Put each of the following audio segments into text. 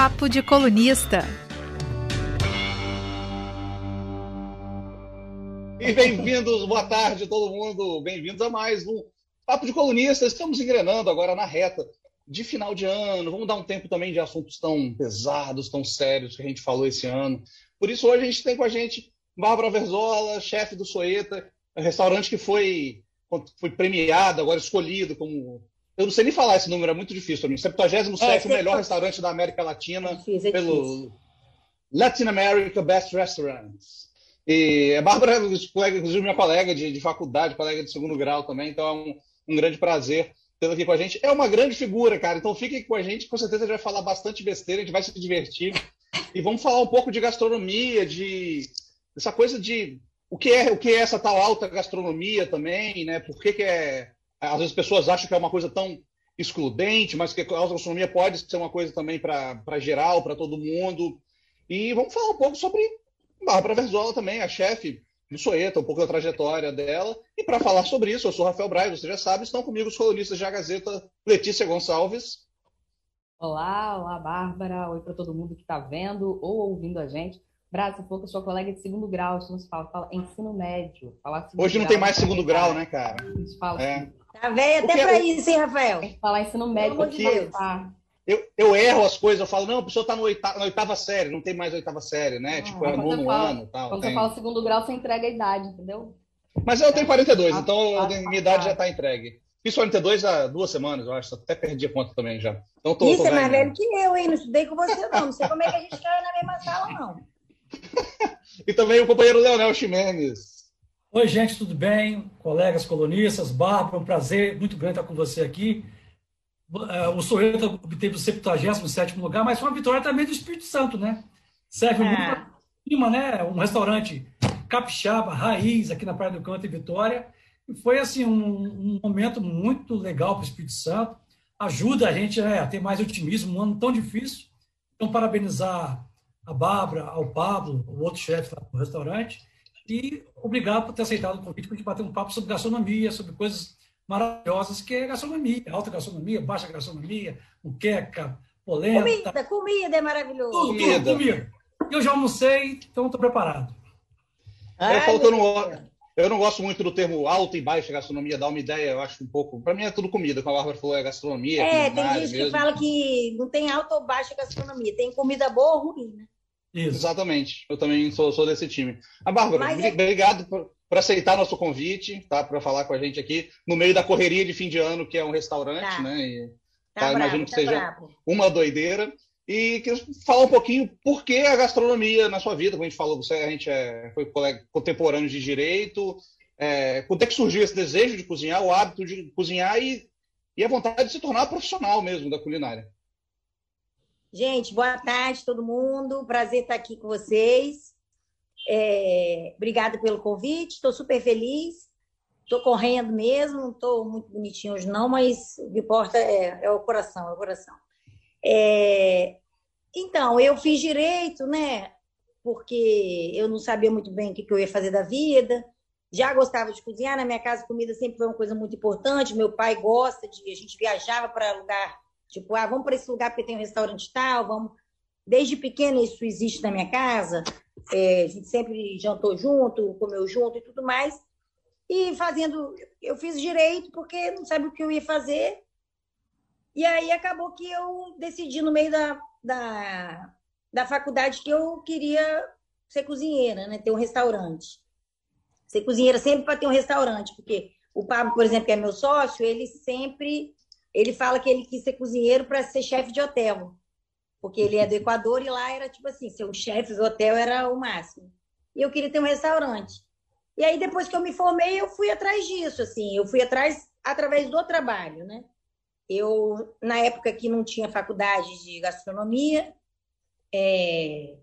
Papo de Colunista. E bem-vindos, boa tarde todo mundo, bem-vindos a mais um Papo de Colunista. Estamos engrenando agora na reta de final de ano, vamos dar um tempo também de assuntos tão pesados, tão sérios que a gente falou esse ano. Por isso, hoje a gente tem com a gente Bárbara Verzola, chefe do Soeta, restaurante que foi, foi premiado, agora escolhido como. Eu não sei nem falar esse número, é muito difícil para mim. 77 é, melhor restaurante da América Latina difícil, é pelo Latin America Best Restaurants. E a Bárbara, inclusive, minha colega de, de, faculdade, colega de segundo grau também, então é um, um grande prazer tê-la aqui com a gente. É uma grande figura, cara, então fique com a gente, com certeza a gente vai falar bastante besteira, a gente vai se divertir. E vamos falar um pouco de gastronomia, de essa coisa de o que é o que é essa tal alta gastronomia também, né? Por que, que é às vezes as pessoas acham que é uma coisa tão excludente, mas que a gastronomia pode ser uma coisa também para geral, para todo mundo. E vamos falar um pouco sobre Bárbara Verzola também, a chefe do Soeta, um pouco da trajetória dela. E para falar sobre isso, eu sou Rafael Braz, você já sabe, estão comigo os colunistas da Gazeta, Letícia Gonçalves. Olá, olá, Bárbara. Oi para todo mundo que está vendo ou ouvindo a gente. Que eu sou colega de segundo grau, isso nos fala, fala ensino médio. Hoje não tem mais segundo grau, né, cara? Isso fala é. assim. Tá velho até para isso, hein, Rafael? Tem que falar ensino médio para de Deus. Eu, eu erro as coisas, eu falo, não, a pessoa está na oitava série, não tem mais oitava série, né? tipo, é nono fala, ano tal. Quando tem. você fala segundo grau, você entrega a idade, entendeu? Mas eu tenho 42, Ah, então ah, a minha ah, idade ah. já está entregue. Fiz 42 há duas semanas, eu acho. Até perdi a conta também já. Então tô, Isso tô é mais velho. velho que eu, hein? Não estudei com você, não. Não sei como é que a gente caiu na mesma sala, não. E também o companheiro Leonel Ximenes. Oi, gente, tudo bem? Colegas colonistas, Bárbara, um prazer muito grande estar com você aqui. Eh, O Soeta obteve o 77 lugar, mas foi uma vitória também do Espírito Santo, né? Serve muito Ah. pra cima, né? Um restaurante capixaba, raiz, aqui na Praia do Canto, em Vitória. E foi, assim, um, um momento muito legal para o Espírito Santo. Ajuda a gente né, a ter mais otimismo, um ano tão difícil. Então, parabenizar a Bárbara, ao Pablo, o outro chefe lá do restaurante. E obrigado por ter aceitado o convite para a gente bater um papo sobre gastronomia, sobre coisas maravilhosas que é gastronomia, alta gastronomia, baixa gastronomia, muqueca, polenta, Comida, comida é maravilhoso. tudo, Comida. tudo, comida. Eu já almocei, então estou preparado. Ai, eu falo que eu não, eu não gosto muito do termo alta e baixa gastronomia, dá uma ideia, eu acho um pouco. Para mim é tudo comida, como a Bárbara falou, é gastronomia. É, tem gente que mesmo. fala que não tem alta ou baixa gastronomia. Tem comida boa ou ruim, né? Isso. Exatamente, eu também sou, sou desse time. A Bárbara, Mas é- obrigado por, por aceitar nosso convite, tá? Para falar com a gente aqui, no meio da correria de fim de ano, que é um restaurante, Tá. né? E Tá, Tá, bravo, imagino que tá seja- bravo. uma doideira. E queria falar um pouquinho por que a gastronomia na sua vida, como a gente falou, você, a gente é, foi colega contemporâneo de direito. É, quando é que surgiu esse desejo de cozinhar, o hábito de cozinhar e, e a vontade de se tornar profissional mesmo da culinária? Gente, boa tarde, todo mundo. Prazer estar aqui com vocês. É, obrigada pelo convite. Estou super feliz. Estou correndo mesmo. Não estou muito bonitinho hoje, não, mas o que importa é, é o coração, é o coração. É, então, eu fiz direito, né? Porque eu não sabia muito bem o que que eu ia fazer da vida. Já gostava de cozinhar. Na minha casa, comida sempre foi uma coisa muito importante. Meu pai gosta de. A gente viajava para lugar Tipo, ah, vamos para esse lugar porque tem um restaurante tal, vamos. Desde pequena isso existe na minha casa. É, a gente sempre jantou junto, comeu junto e tudo mais. E fazendo, eu fiz direito porque não sabia o que eu ia fazer. E aí acabou que eu decidi no meio da, da, da faculdade que eu queria ser cozinheira, né? Ter um restaurante. Ser cozinheira sempre para ter um restaurante, porque o Pablo, por exemplo, que é meu sócio, ele sempre ele fala que ele quis ser cozinheiro para ser chefe de hotel, porque ele é do Equador e lá era tipo assim, ser o chefe do hotel era o máximo. E eu queria ter um restaurante. E aí depois que eu me formei, eu fui atrás disso, assim, eu fui atrás através do trabalho, né? Eu na época que não tinha faculdade de gastronomia, é,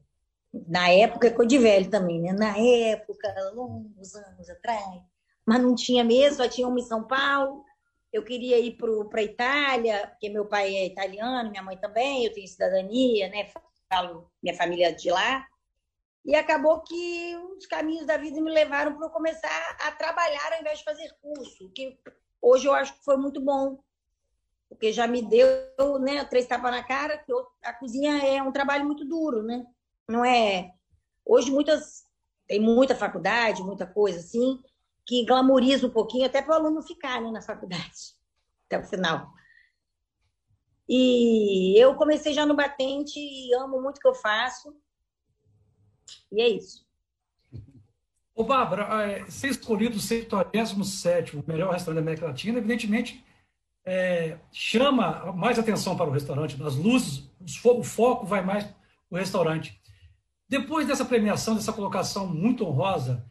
na época coisa de velho também, né? Na época, longos anos atrás, mas não tinha mesmo, só tinha uma em São Paulo eu queria ir para a Itália, porque meu pai é italiano, minha mãe também, eu tenho cidadania, né? Falo minha família de lá. E acabou que os caminhos da vida me levaram para eu começar a trabalhar ao invés de fazer curso, que hoje eu acho que foi muito bom. porque já me deu né, três tapas na cara, que a cozinha é um trabalho muito duro, né? Não é. Hoje muitas tem muita faculdade, muita coisa assim, que glamoriza um pouquinho até para o aluno ficar né, na faculdade até o final. E eu comecei já no batente e amo muito o que eu faço. E é isso. Ô, Bárbara, é, ser escolhido o 77 o melhor restaurante da América Latina, evidentemente é, chama mais atenção para o restaurante, as luzes, o foco vai mais para o restaurante. Depois dessa premiação, dessa colocação muito honrosa,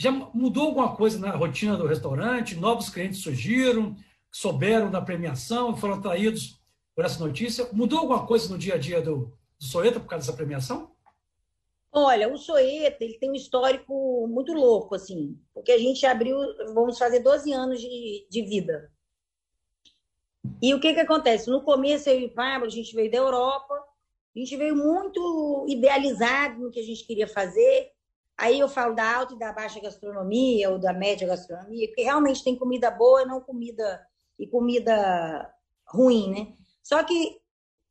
já mudou alguma coisa na rotina do restaurante? Novos clientes surgiram, souberam da premiação, foram atraídos por essa notícia? Mudou alguma coisa no dia a dia do, do Soeta por causa dessa premiação? Olha, o Soeta ele tem um histórico muito louco, assim, porque a gente abriu, vamos fazer 12 anos de, de vida. E o que, que acontece? No começo, eu e o Pablo, a gente veio da Europa, a gente veio muito idealizado no que a gente queria fazer. Aí eu falo da alta e da baixa gastronomia, ou da média gastronomia, porque realmente tem comida boa não comida e comida ruim, né? Só que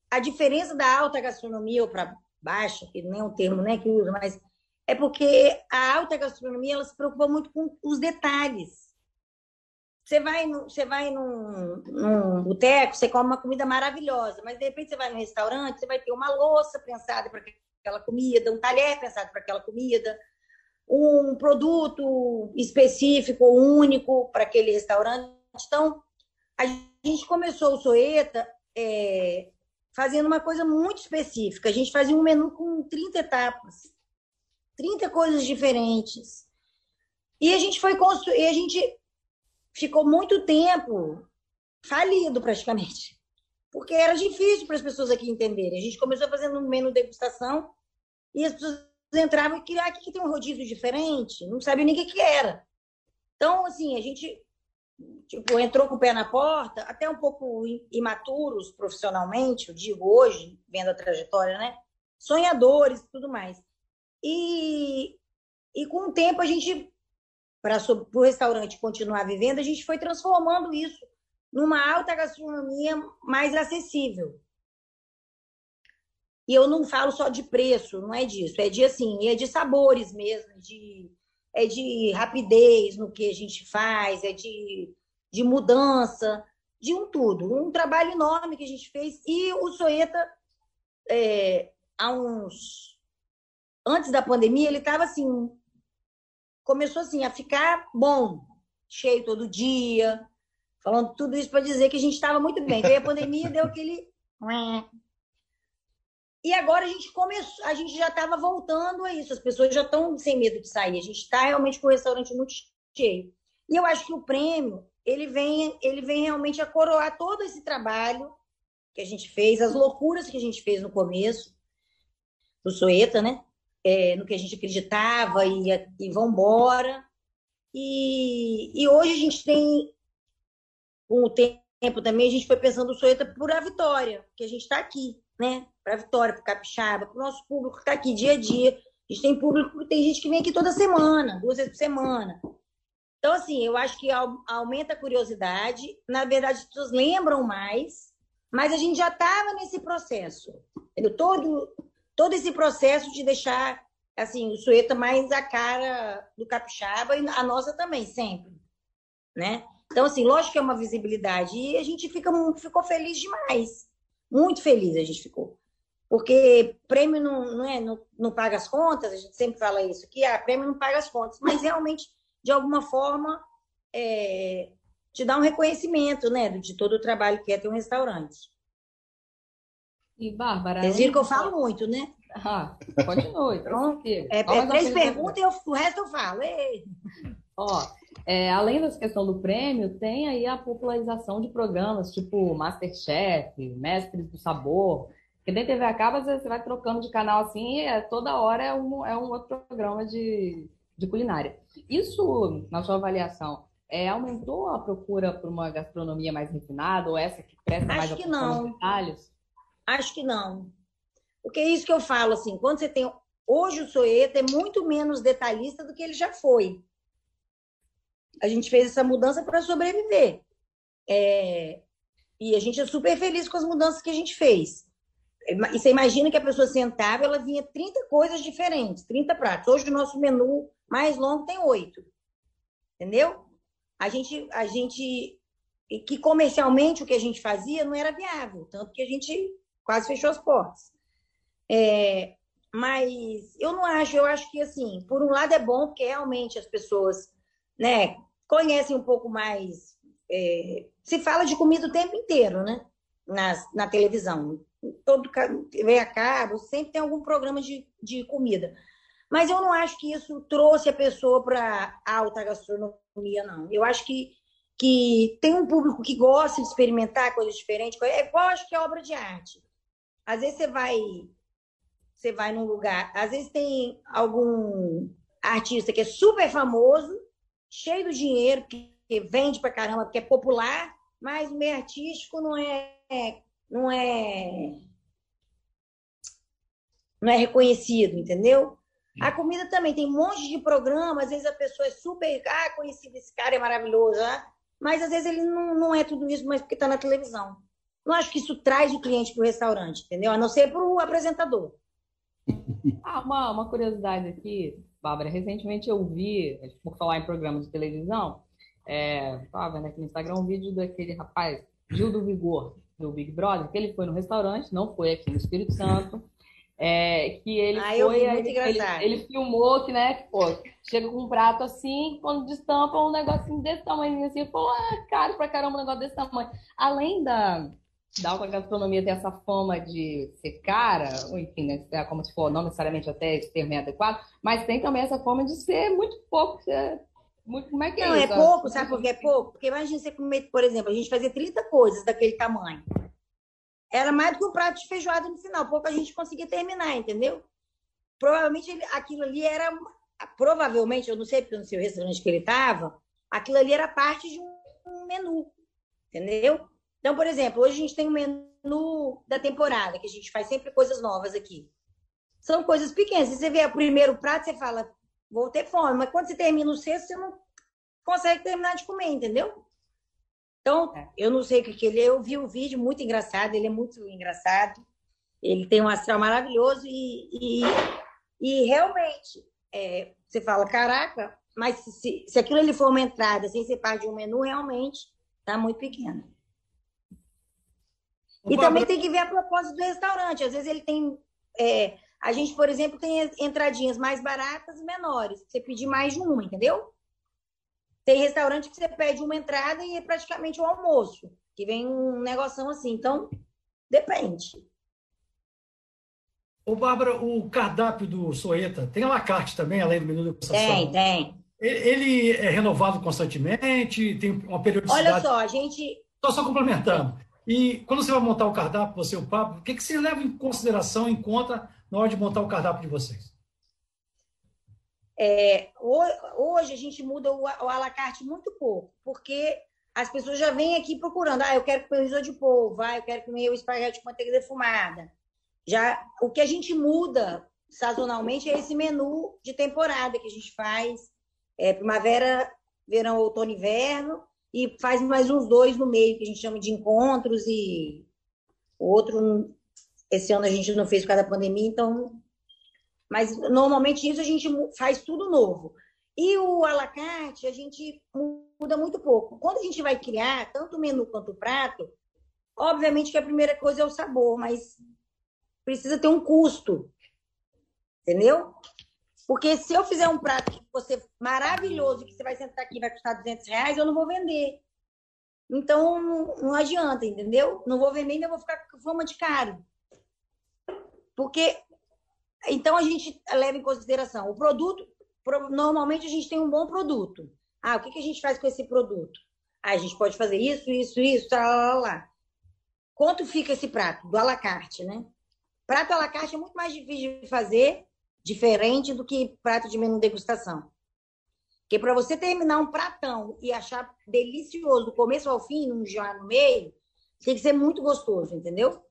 a diferença da alta gastronomia ou para baixa, que não é um termo né, que usa, mas é porque a alta gastronomia ela se preocupa muito com os detalhes. Você vai, no, você vai num, num boteco, você come uma comida maravilhosa, mas de repente você vai num restaurante, você vai ter uma louça pensada para aquela comida, um talher pensado para aquela comida, um produto específico, único para aquele restaurante. Então, a gente começou o Soeta é, fazendo uma coisa muito específica. A gente fazia um menu com 30 etapas, 30 coisas diferentes. E a gente foi construir, a gente ficou muito tempo falido praticamente, porque era difícil para as pessoas aqui entenderem. A gente começou fazendo um menu degustação e as pessoas entravam e queriam, ah, aqui tem um rodízio diferente, não sabia nem o que, que era. Então, assim, a gente tipo, entrou com o pé na porta, até um pouco imaturos profissionalmente, eu digo hoje, vendo a trajetória, né? Sonhadores e tudo mais. E, e com o tempo a gente para o restaurante continuar vivendo, a gente foi transformando isso numa alta gastronomia mais acessível. E eu não falo só de preço, não é disso, é de assim, é de sabores mesmo, de, é de rapidez no que a gente faz, é de, de mudança, de um tudo. Um trabalho enorme que a gente fez. E o Soeta, é, há uns. Antes da pandemia, ele estava assim, começou assim a ficar bom, cheio todo dia, falando tudo isso para dizer que a gente estava muito bem. Veio a pandemia, deu aquele. E agora a gente começou, a gente já estava voltando a isso. As pessoas já estão sem medo de sair. A gente está realmente com o restaurante muito cheio. E eu acho que o prêmio ele vem, ele vem realmente a coroar todo esse trabalho que a gente fez, as loucuras que a gente fez no começo do Soeta, né? é, no que a gente acreditava e, e vão embora. E, e hoje a gente tem, com o tempo também, a gente foi pensando o Soeta por a vitória, que a gente está aqui, né? Para vitória, para Capixaba, para o nosso público que está aqui dia a dia. A gente tem público, tem gente que vem aqui toda semana, duas vezes por semana. Então, assim, eu acho que aumenta a curiosidade. Na verdade, as pessoas lembram mais, mas a gente já estava nesse processo. Entendeu? Todo, todo esse processo de deixar assim o Sueta mais a cara do capixaba e a nossa também sempre, né? Então assim, lógico que é uma visibilidade e a gente fica ficou feliz demais, muito feliz a gente ficou, porque prêmio não, não é não, não paga as contas, a gente sempre fala isso que ah, prêmio não paga as contas, mas realmente de alguma forma é, te dá um reconhecimento, né, de todo o trabalho que é ter um restaurante. E, Bárbara. Vocês viram que eu falo muito, né? Ah, continue. Pronto. É, é três perguntas e o resto eu falo. Ei. Ó, é, além dessa questão do prêmio, tem aí a popularização de programas tipo Masterchef, Mestres do Sabor. Porque dentro TV acaba, você vai trocando de canal assim e é, toda hora é um, é um outro programa de, de culinária. Isso, na sua avaliação, é, aumentou a procura por uma gastronomia mais refinada ou essa que presta Acho mais atenção nos detalhes? Acho que não. Porque é isso que eu falo, assim, quando você tem. Hoje o Soeta é muito menos detalhista do que ele já foi. A gente fez essa mudança para sobreviver. É... E a gente é super feliz com as mudanças que a gente fez. E você imagina que a pessoa sentava, ela vinha 30 coisas diferentes, 30 pratos. Hoje o nosso menu mais longo tem oito. Entendeu? A gente, a gente. Que comercialmente o que a gente fazia não era viável, tanto que a gente quase fechou as portas. É, mas eu não acho, eu acho que assim, por um lado é bom, porque realmente as pessoas né, conhecem um pouco mais. É, se fala de comida o tempo inteiro, né? Na, na televisão. Todo vem a cabo, sempre tem algum programa de, de comida. Mas eu não acho que isso trouxe a pessoa para alta gastronomia, não. Eu acho que, que tem um público que gosta de experimentar coisas diferentes. É igual acho que é obra de arte. Às vezes você vai você vai num lugar, às vezes tem algum artista que é super famoso, cheio de dinheiro, que vende pra caramba, que é popular, mas o meio artístico não é não é não é reconhecido, entendeu? A comida também tem um monte de programa, às vezes a pessoa é super, ah, conhecido esse cara é maravilhoso, ah, mas às vezes ele não, não é tudo isso, mas porque está na televisão. Não acho que isso traz o cliente para o restaurante, entendeu? A não ser para o apresentador. Ah, uma, uma curiosidade aqui, Bárbara. Recentemente eu vi, por falar em programas de televisão, estava é, vendo aqui no Instagram um vídeo daquele rapaz, Gil do Vigor, do Big Brother, que ele foi no restaurante, não foi aqui no Espírito Santo, é, que ele ah, foi, ele, ele, ele, filmou que, né, pô, chega com um prato assim, quando destampa um negocinho desse tamanho assim, pô, é caro pra caramba um negócio desse tamanho. Além da, da alta gastronomia ter essa fama de ser cara, ou enfim, né, como se for, não necessariamente até esse termo é adequado, mas tem também essa fama de ser muito pouco, ser muito, como é que é não, isso? Não, é pouco, sabe por que é pouco? Porque imagina você comer, por exemplo, a gente fazia 30 coisas daquele tamanho. Era mais do que um prato de feijoada no final, pouco a gente conseguia terminar, entendeu? Provavelmente aquilo ali era, provavelmente, eu não sei porque eu não sei o restaurante que ele estava, aquilo ali era parte de um menu, entendeu? Então, por exemplo, hoje a gente tem um menu da temporada, que a gente faz sempre coisas novas aqui. São coisas pequenas. Se você vê o primeiro prato, você fala, vou ter fome. Mas quando você termina o sexto, você não consegue terminar de comer, entendeu? Então, é. eu não sei o que ele é. Eu vi o vídeo, muito engraçado. Ele é muito engraçado. Ele tem um astral maravilhoso e, e, e realmente, é, você fala, caraca, mas se, se aquilo ele for uma entrada sem ser parte de um menu, realmente está muito pequeno. E também tem que ver a propósito do restaurante. Às vezes ele tem. É, a gente, por exemplo, tem entradinhas mais baratas e menores. Você pedir mais de uma, entendeu? Tem restaurante que você pede uma entrada e é praticamente o um almoço, que vem um negocinho assim. Então, depende. Ô, Bárbara, o cardápio do Soeta tem a carte também, além do menu de degustação? Tem, tem. Ele é renovado constantemente? Tem uma periodicidade? Olha só, a gente... Estou só complementando. E quando você vai montar o cardápio, e o Pablo, o que, que você leva em consideração, em conta, na hora de montar o cardápio de vocês? É, hoje a gente muda o, o à la carte muito pouco, porque as pessoas já vêm aqui procurando. Ah, eu quero comer risoto de polvo, ah, eu quero comer o espaguete com manteiga defumada. Já, o que a gente muda sazonalmente é esse menu de temporada que a gente faz é, primavera, verão, outono, inverno e faz mais uns dois no meio, que a gente chama de encontros, e outro, esse ano a gente não fez por causa da pandemia, então. Mas normalmente isso a gente faz tudo novo. E o alacarte a gente muda muito pouco. Quando a gente vai criar tanto o menu quanto o prato, obviamente que a primeira coisa é o sabor, mas precisa ter um custo. Entendeu? Porque se eu fizer um prato que você maravilhoso, que você vai sentar aqui vai custar 200 reais, eu não vou vender. Então, não, não adianta, entendeu? Não vou vender, ainda vou ficar com fama de caro. Porque, então, a gente leva em consideração o produto. Normalmente, a gente tem um bom produto. Ah, o que, que a gente faz com esse produto? Ah, a gente pode fazer isso, isso, isso, lá, lá, lá. Quanto fica esse prato? Do alacarte, né? Prato alacarte é muito mais difícil de fazer diferente do que prato de menu degustação. Porque para você terminar um pratão e achar delicioso do começo ao fim, num já no meio, tem que ser muito gostoso, entendeu?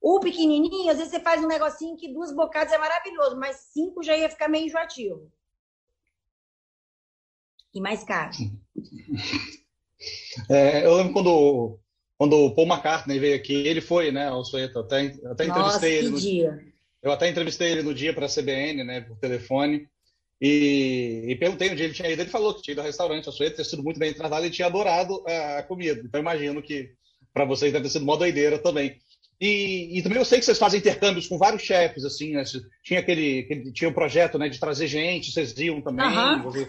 O pequenininho, às vezes você faz um negocinho que duas bocadas é maravilhoso, mas cinco já ia ficar meio enjoativo. E mais caro. É, eu lembro quando, quando o Paul McCartney veio aqui, ele foi, né, ao Soeto, até, até Nossa, entrevistei ele. No, dia. Eu até entrevistei ele no dia para a CBN, né, por telefone, e, e, perguntei onde ele tinha ido. Ele falou que tinha ido ao restaurante, ao Soeto, ter sido muito bem tratado e tinha adorado a comida. Então, imagino que para vocês deve ter sido uma doideira também. E, e, também eu sei que vocês fazem intercâmbios com vários chefes, assim, né? Tinha aquele, aquele tinha um projeto, né, de trazer gente, vocês iam também. Uhum.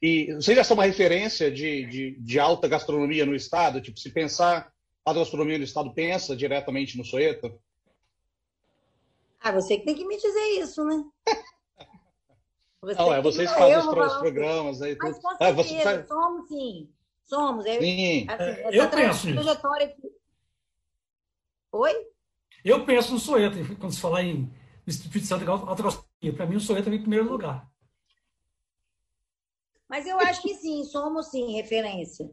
E vocês já são uma referência de, de, de, alta gastronomia no estado? Tipo, se pensar a gastronomia no estado, pensa diretamente no Soeto? Ah, você que tem que me dizer isso, né? Você Não, é vocês que fazem os, os programas aí. Mas com certeza, ah, você... somos sim. Somos. É, sim. Assim, é, eu penso trajetória que Oi? Eu penso no Soeto, quando se falar em Espírito Santo. Para mim, o Soeto é em primeiro lugar. Mas eu acho que sim, somos sim referência.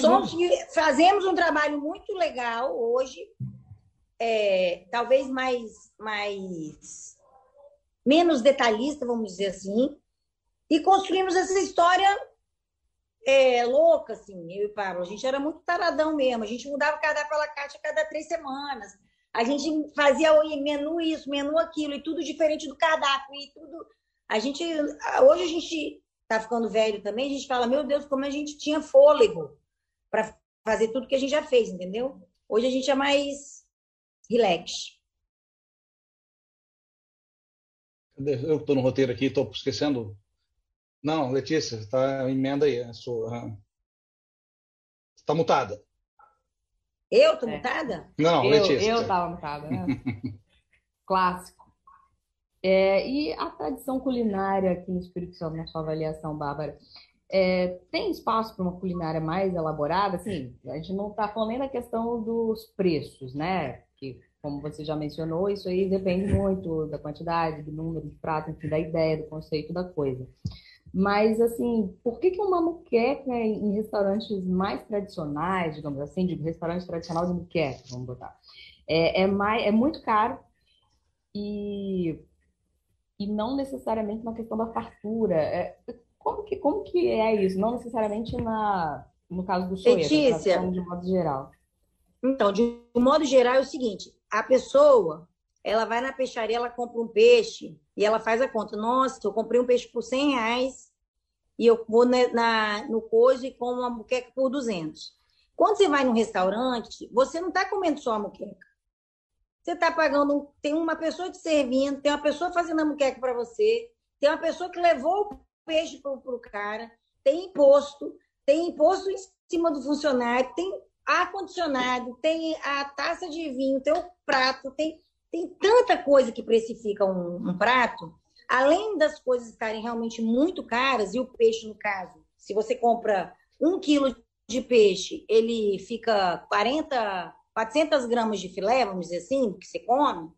somos, fazemos um trabalho muito legal hoje, é, talvez mais, mais menos detalhista, vamos dizer assim, e construímos essa história é, louca, assim, eu e Pablo. A gente era muito taradão mesmo. A gente mudava o cardápio la caixa a cada três semanas. A gente fazia menu isso, menu aquilo, e tudo diferente do cardápio. E tudo. A gente. Hoje a gente tá ficando velho também, a gente fala, meu Deus, como a gente tinha fôlego para fazer tudo que a gente já fez, entendeu? Hoje a gente é mais relax. Eu estou no roteiro aqui, estou esquecendo não, Letícia, está emenda aí. Está mutada. Eu estou é. mutada? Não, eu, Letícia. Eu estava mutada. Né? Clássico. É, e a tradição culinária aqui no Espírito Santo, na sua avaliação, Bárbara, é, tem espaço para uma culinária mais elaborada? Assim, a gente não está falando nem da questão dos preços, né? Como você já mencionou, isso aí depende muito da quantidade, do número de pratos, enfim, da ideia, do conceito da coisa. Mas, assim, por que, que uma muqueca em restaurantes mais tradicionais, digamos assim, de restaurante tradicional de muqueca, vamos botar, é, é, mais, é muito caro e, e não necessariamente uma questão da fartura. É, como, que, como que é isso? Não necessariamente na, no caso do soeto, de modo geral. Então, de modo geral é o seguinte, a pessoa, ela vai na peixaria, ela compra um peixe e ela faz a conta. Nossa, eu comprei um peixe por 100 reais e eu vou na, na no coisa e como uma muqueca por 200. Quando você vai num restaurante, você não está comendo só a muqueca. Você está pagando, tem uma pessoa te servindo, tem uma pessoa fazendo a muqueca para você, tem uma pessoa que levou o peixe para o cara, tem imposto, tem imposto em cima do funcionário, tem ar-condicionado, tem a taça de vinho, tem o prato, tem, tem tanta coisa que precifica um, um prato além das coisas estarem realmente muito caras, e o peixe, no caso, se você compra um quilo de peixe, ele fica 40, 400 gramas de filé, vamos dizer assim, que você come,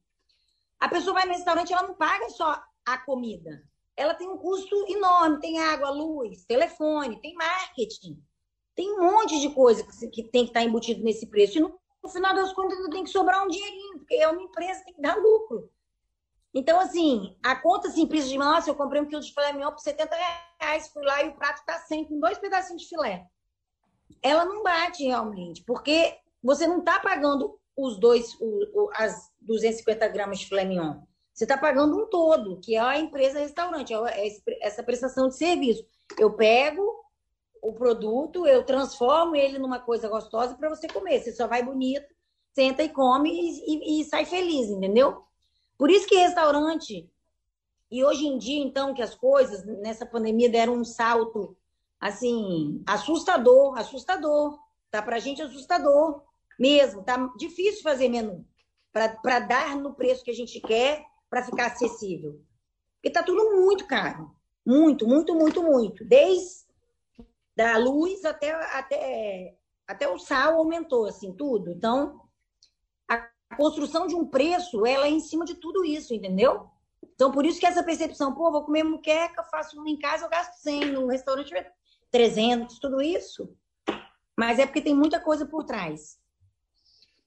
a pessoa vai no restaurante, ela não paga só a comida. Ela tem um custo enorme, tem água, luz, telefone, tem marketing. Tem um monte de coisa que, tem que estar embutido nesse preço. E no, no final das contas, tem que sobrar um dinheirinho, porque é uma empresa, tem que dar lucro. Então, assim, a conta simples de, nossa, eu comprei um quilo de filé mignon por 70 reais, fui lá e o prato está 100 com dois pedacinhos de filé. Ela não bate realmente, porque você não está pagando os dois, o, o, as 250 gramas de filé mignon. Você está pagando um todo, que é a empresa restaurante, é, é essa prestação de serviço. Eu pego o produto, eu transformo ele numa coisa gostosa para você comer. Você só vai bonito, senta e come e, e, e sai feliz, entendeu? Por isso que restaurante, e hoje em dia, então, que as coisas nessa pandemia deram um salto, assim, assustador, assustador. Tá pra gente assustador mesmo. Tá difícil fazer menu para dar no preço que a gente quer para ficar acessível. Porque tá tudo muito caro. Muito, muito, muito, muito. Desde da luz até, até, até o sal aumentou, assim, tudo. Então, a construção de um preço, ela é em cima de tudo isso, entendeu? Então, por isso que essa percepção, pô, vou comer muqueca, faço um em casa, eu gasto 100, no restaurante 300, tudo isso. Mas é porque tem muita coisa por trás.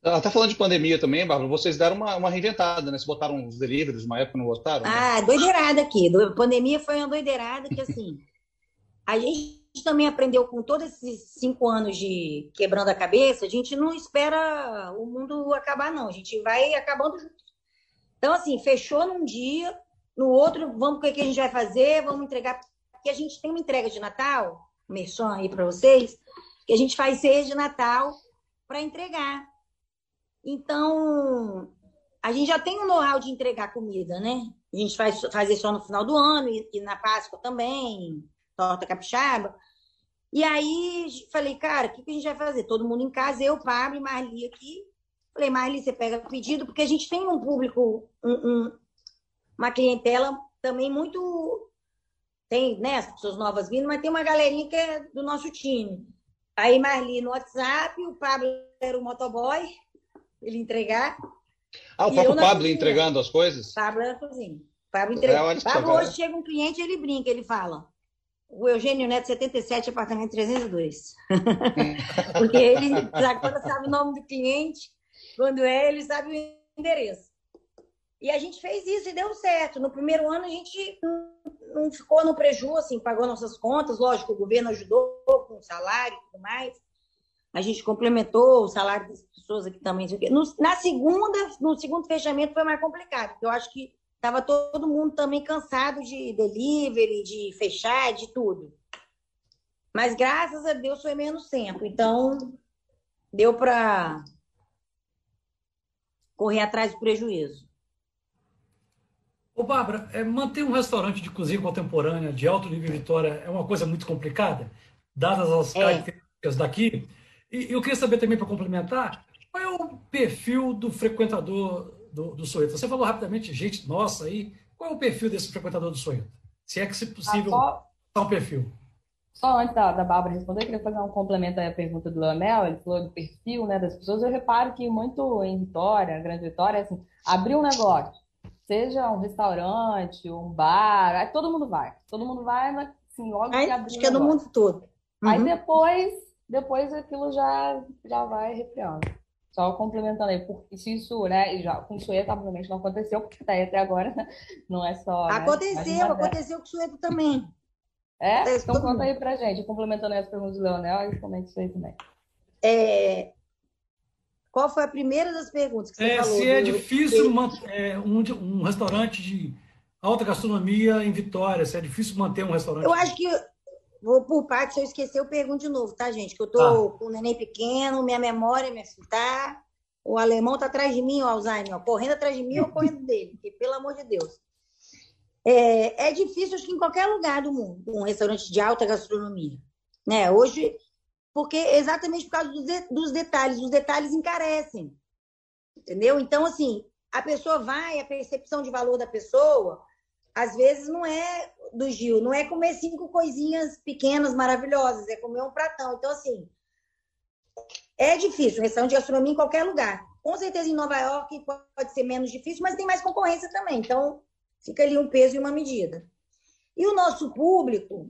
Ela tá falando de pandemia também, Bárbara. Vocês deram uma, uma reinventada, né? Vocês botaram os deliveries, uma época não botaram? Né? Ah, doideirada aqui. A pandemia foi uma doideirada que, assim, a gente também aprendeu com todos esses cinco anos de quebrando a cabeça, a gente não espera o mundo acabar, não. A gente vai acabando junto. Então, assim, fechou num dia, no outro, vamos o que a gente vai fazer, vamos entregar. Porque a gente tem uma entrega de Natal, merchan aí para vocês, que a gente faz ceia de Natal para entregar. Então, a gente já tem um know-how de entregar comida, né? A gente faz fazer só no final do ano e, e na Páscoa também, torta capixaba. E aí falei, cara, o que, que a gente vai fazer? Todo mundo em casa, eu, Pablo e Marli aqui. Falei, Marli, você pega o pedido, porque a gente tem um público, um, um, uma clientela também muito. Tem, né, as pessoas novas vindo, mas tem uma galerinha que é do nosso time. Aí Marli no WhatsApp, o Pablo era o motoboy, ele entregar. Ah, o próprio Pablo cozinha. entregando as coisas? Pablo era cozinha. Pablo entrega. É, Pablo hoje chega um cliente ele brinca, ele fala. O Eugênio Neto, 77, apartamento 302. Porque ele, quando sabe o nome do cliente, quando é, ele sabe o endereço. E a gente fez isso e deu certo. No primeiro ano, a gente não ficou no prejuízo, assim, pagou nossas contas. Lógico, o governo ajudou com salário e tudo mais. A gente complementou o salário das pessoas aqui também. No, na segunda, no segundo fechamento foi mais complicado, porque eu acho que estava todo mundo também cansado de delivery, de fechar, de tudo. Mas graças a Deus foi menos tempo. Então, deu para correr atrás do prejuízo. Ô, Bárbara, é, manter um restaurante de cozinha contemporânea de alto nível Vitória é uma coisa muito complicada, dadas as é. características daqui. E eu queria saber também, para complementar, qual é o perfil do frequentador do, do Soeto? Você falou rapidamente, gente, nossa, aí, qual é o perfil desse frequentador do Soeto? Se é que, se possível, ah, só, um perfil. Só antes da, da Bárbara responder, eu queria fazer um complemento à pergunta do Leonel, ele falou do perfil né, das pessoas. Eu reparo que muito em Vitória, Grande Vitória, assim, abrir um negócio, seja um restaurante, um bar, aí todo mundo vai. Todo mundo vai, mas assim, logo aí, que abrir Acho que é no mundo todo. Uhum. Aí depois depois aquilo já, já vai refriando. Só complementando aí, porque se isso, né, já, com o Sueto, obviamente, não aconteceu, porque tá aí até agora, não é só. Né, aconteceu, aconteceu com o Sueto também. É? Aconteceu então conta aí pra gente, complementando as perguntas do Leonel e comenta isso aí também. É... Qual foi a primeira das perguntas que você é, falou? Se é difícil manter, é, um, um restaurante de alta gastronomia em Vitória, se é difícil manter um restaurante. Eu acho que Vou por parte, se eu esquecer, eu pergunto de novo, tá, gente? Que eu tô ah. com um neném pequeno, minha memória, minha tá. O alemão tá atrás de mim, o Alzheimer, ó, correndo atrás de mim ou correndo dele, porque, pelo amor de Deus. É, é difícil, acho que em qualquer lugar do mundo, um restaurante de alta gastronomia. Né? Hoje, porque exatamente por causa dos, de, dos detalhes, os detalhes encarecem. Entendeu? Então, assim, a pessoa vai, a percepção de valor da pessoa, às vezes não é do Gil, não é comer cinco coisinhas pequenas, maravilhosas, é comer um pratão. Então, assim, é difícil, restaurante de gastronomia em qualquer lugar. Com certeza em Nova York pode ser menos difícil, mas tem mais concorrência também. Então, fica ali um peso e uma medida. E o nosso público,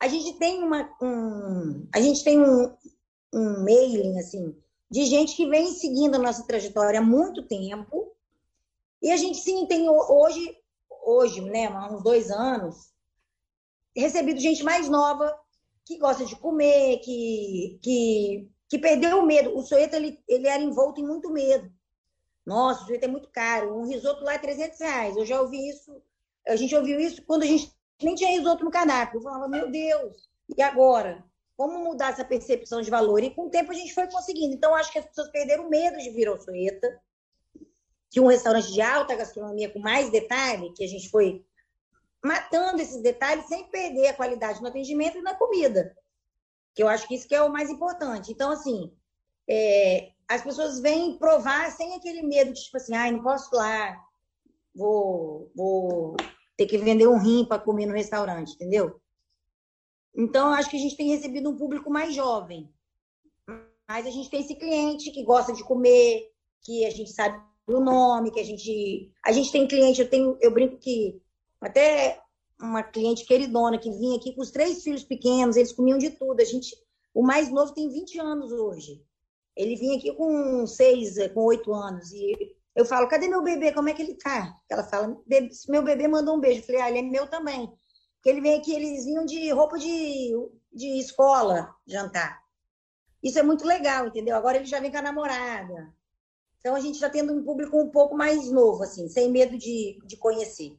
a gente tem uma, um, a gente tem um, um mailing assim de gente que vem seguindo a nossa trajetória há muito tempo. E a gente sim tem hoje hoje, né, há uns dois anos, recebido gente mais nova que gosta de comer, que, que, que perdeu o medo. O Soeto, ele, ele era envolto em muito medo. Nossa, o Soeto é muito caro. Um risoto lá é 300 reais. Eu já ouvi isso. A gente ouviu isso quando a gente nem tinha risoto no cardápio. Eu falava, meu Deus, e agora? Como mudar essa percepção de valor? E com o tempo a gente foi conseguindo. Então, acho que as pessoas perderam medo de vir ao Soeta que um restaurante de alta gastronomia com mais detalhe, que a gente foi matando esses detalhes sem perder a qualidade no atendimento e na comida. Que eu acho que isso que é o mais importante. Então, assim, é, as pessoas vêm provar sem aquele medo de, tipo assim, ai, não posso lá, vou, vou ter que vender um rim para comer no restaurante, entendeu? Então, eu acho que a gente tem recebido um público mais jovem. Mas a gente tem esse cliente que gosta de comer, que a gente sabe o nome, que a gente. A gente tem cliente, eu tenho, eu brinco que até uma cliente queridona que vinha aqui com os três filhos pequenos, eles comiam de tudo. A gente, o mais novo tem 20 anos hoje. Ele vinha aqui com seis, com oito anos. E eu falo, cadê meu bebê? Como é que ele tá? Ela fala, meu bebê mandou um beijo. Eu falei, ah, ele é meu também. Porque ele vem aqui, eles vinham de roupa de, de escola jantar. Isso é muito legal, entendeu? Agora ele já vem com a namorada. Então a gente está tendo um público um pouco mais novo, assim, sem medo de, de conhecer.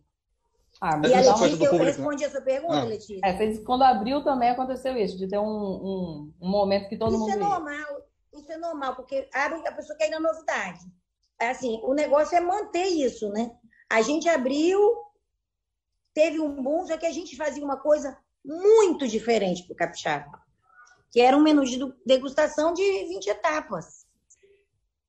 Ah, e a Letícia, eu respondi a sua pergunta, ah. Letícia. É, quando abriu também aconteceu isso, de ter um, um, um momento que todo isso mundo. Isso é normal, isso é normal, porque abre a pessoa quer ir na novidade. É assim, o negócio é manter isso, né? A gente abriu, teve um boom, só que a gente fazia uma coisa muito diferente para o capixaba, que era um menu de degustação de 20 etapas.